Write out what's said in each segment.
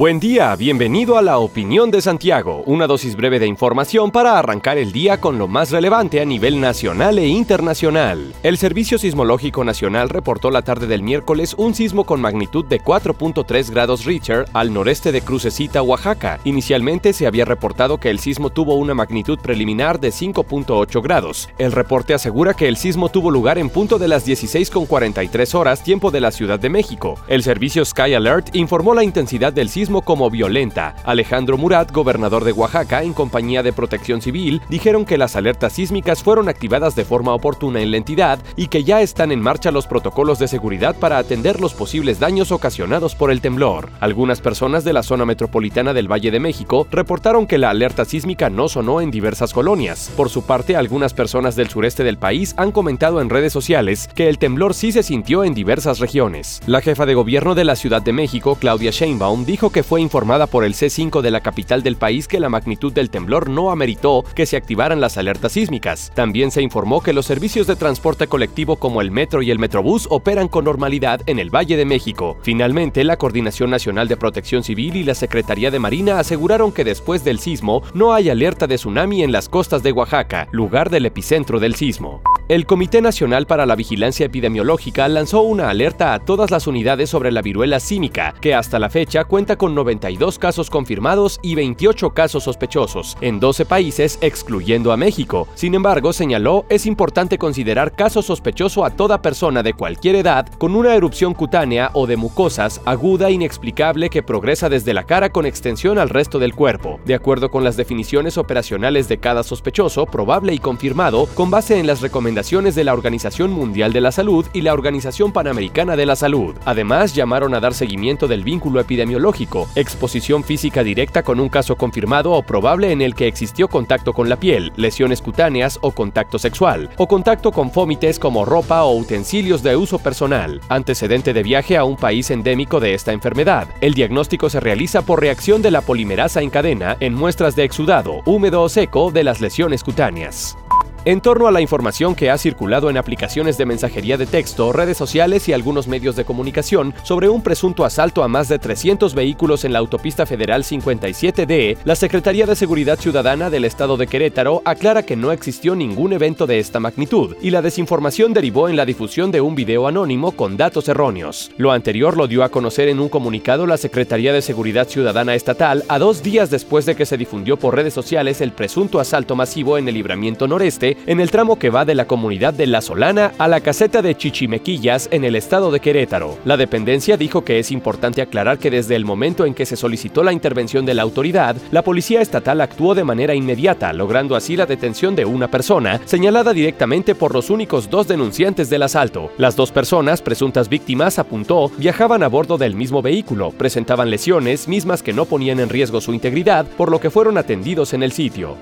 Buen día, bienvenido a la opinión de Santiago, una dosis breve de información para arrancar el día con lo más relevante a nivel nacional e internacional. El Servicio Sismológico Nacional reportó la tarde del miércoles un sismo con magnitud de 4.3 grados Richter al noreste de Crucecita, Oaxaca. Inicialmente se había reportado que el sismo tuvo una magnitud preliminar de 5.8 grados. El reporte asegura que el sismo tuvo lugar en punto de las 16.43 horas tiempo de la Ciudad de México. El servicio Sky Alert informó la intensidad del sismo como violenta. Alejandro Murat, gobernador de Oaxaca, en compañía de Protección Civil, dijeron que las alertas sísmicas fueron activadas de forma oportuna en la entidad y que ya están en marcha los protocolos de seguridad para atender los posibles daños ocasionados por el temblor. Algunas personas de la zona metropolitana del Valle de México reportaron que la alerta sísmica no sonó en diversas colonias. Por su parte, algunas personas del sureste del país han comentado en redes sociales que el temblor sí se sintió en diversas regiones. La jefa de gobierno de la Ciudad de México, Claudia Sheinbaum, dijo que fue informada por el C5 de la capital del país que la magnitud del temblor no ameritó que se activaran las alertas sísmicas. También se informó que los servicios de transporte colectivo como el metro y el metrobús operan con normalidad en el Valle de México. Finalmente, la Coordinación Nacional de Protección Civil y la Secretaría de Marina aseguraron que después del sismo no hay alerta de tsunami en las costas de Oaxaca, lugar del epicentro del sismo. El Comité Nacional para la Vigilancia Epidemiológica lanzó una alerta a todas las unidades sobre la viruela símica, que hasta la fecha cuenta con 92 casos confirmados y 28 casos sospechosos, en 12 países excluyendo a México. Sin embargo, señaló, es importante considerar caso sospechoso a toda persona de cualquier edad con una erupción cutánea o de mucosas aguda inexplicable que progresa desde la cara con extensión al resto del cuerpo, de acuerdo con las definiciones operacionales de cada sospechoso, probable y confirmado, con base en las recomendaciones de la Organización Mundial de la Salud y la Organización Panamericana de la Salud. Además, llamaron a dar seguimiento del vínculo epidemiológico, exposición física directa con un caso confirmado o probable en el que existió contacto con la piel, lesiones cutáneas o contacto sexual, o contacto con fómites como ropa o utensilios de uso personal, antecedente de viaje a un país endémico de esta enfermedad. El diagnóstico se realiza por reacción de la polimerasa en cadena en muestras de exudado, húmedo o seco de las lesiones cutáneas en torno a la información que ha circulado en aplicaciones de mensajería de texto, redes sociales y algunos medios de comunicación sobre un presunto asalto a más de 300 vehículos en la autopista federal 57D, la Secretaría de Seguridad Ciudadana del Estado de Querétaro aclara que no existió ningún evento de esta magnitud y la desinformación derivó en la difusión de un video anónimo con datos erróneos. Lo anterior lo dio a conocer en un comunicado la Secretaría de Seguridad Ciudadana Estatal a dos días después de que se difundió por redes sociales el presunto asalto masivo en el libramiento noreste en el tramo que va de la comunidad de La Solana a la caseta de Chichimequillas en el estado de Querétaro. La dependencia dijo que es importante aclarar que desde el momento en que se solicitó la intervención de la autoridad, la policía estatal actuó de manera inmediata, logrando así la detención de una persona, señalada directamente por los únicos dos denunciantes del asalto. Las dos personas, presuntas víctimas, apuntó, viajaban a bordo del mismo vehículo, presentaban lesiones mismas que no ponían en riesgo su integridad, por lo que fueron atendidos en el sitio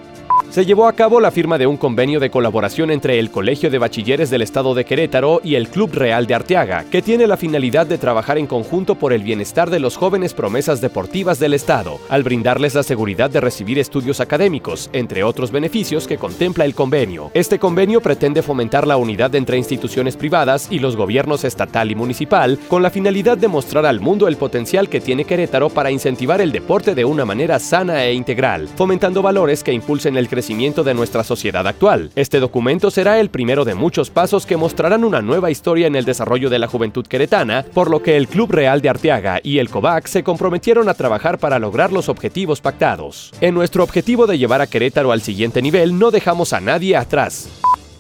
se llevó a cabo la firma de un convenio de colaboración entre el Colegio de Bachilleres del Estado de Querétaro y el Club Real de Arteaga, que tiene la finalidad de trabajar en conjunto por el bienestar de los jóvenes promesas deportivas del Estado, al brindarles la seguridad de recibir estudios académicos, entre otros beneficios que contempla el convenio. Este convenio pretende fomentar la unidad entre instituciones privadas y los gobiernos estatal y municipal, con la finalidad de mostrar al mundo el potencial que tiene Querétaro para incentivar el deporte de una manera sana e integral, fomentando valores que impulsen el crecimiento crecimiento de nuestra sociedad actual. Este documento será el primero de muchos pasos que mostrarán una nueva historia en el desarrollo de la juventud queretana, por lo que el Club Real de Arteaga y el COVAC se comprometieron a trabajar para lograr los objetivos pactados. En nuestro objetivo de llevar a Querétaro al siguiente nivel, no dejamos a nadie atrás.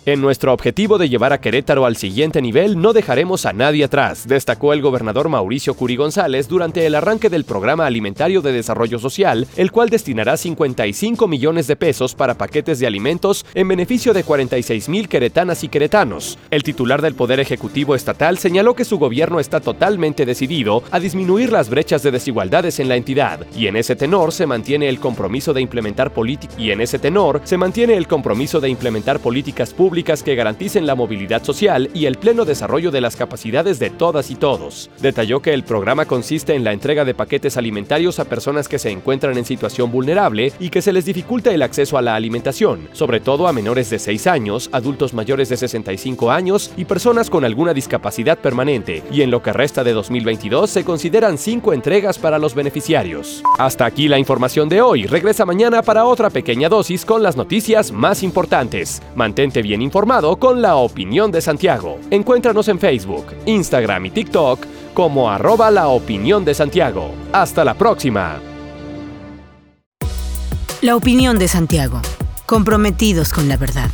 En nuestro objetivo de llevar a Querétaro al siguiente nivel, no dejaremos a nadie atrás, destacó el gobernador Mauricio Curi González durante el arranque del Programa Alimentario de Desarrollo Social, el cual destinará 55 millones de pesos para paquetes de alimentos en beneficio de 46 mil queretanas y queretanos. El titular del Poder Ejecutivo Estatal señaló que su gobierno está totalmente decidido a disminuir las brechas de desigualdades en la entidad, y en ese tenor se mantiene el compromiso de implementar y en ese tenor se mantiene el compromiso de implementar políticas públicas públicas que garanticen la movilidad social y el pleno desarrollo de las capacidades de todas y todos. Detalló que el programa consiste en la entrega de paquetes alimentarios a personas que se encuentran en situación vulnerable y que se les dificulta el acceso a la alimentación, sobre todo a menores de 6 años, adultos mayores de 65 años y personas con alguna discapacidad permanente, y en lo que resta de 2022 se consideran cinco entregas para los beneficiarios. Hasta aquí la información de hoy. Regresa mañana para otra pequeña dosis con las noticias más importantes. Mantente bien informado con la opinión de Santiago. Encuéntranos en Facebook, Instagram y TikTok como arroba la opinión de Santiago. Hasta la próxima. La opinión de Santiago. Comprometidos con la verdad.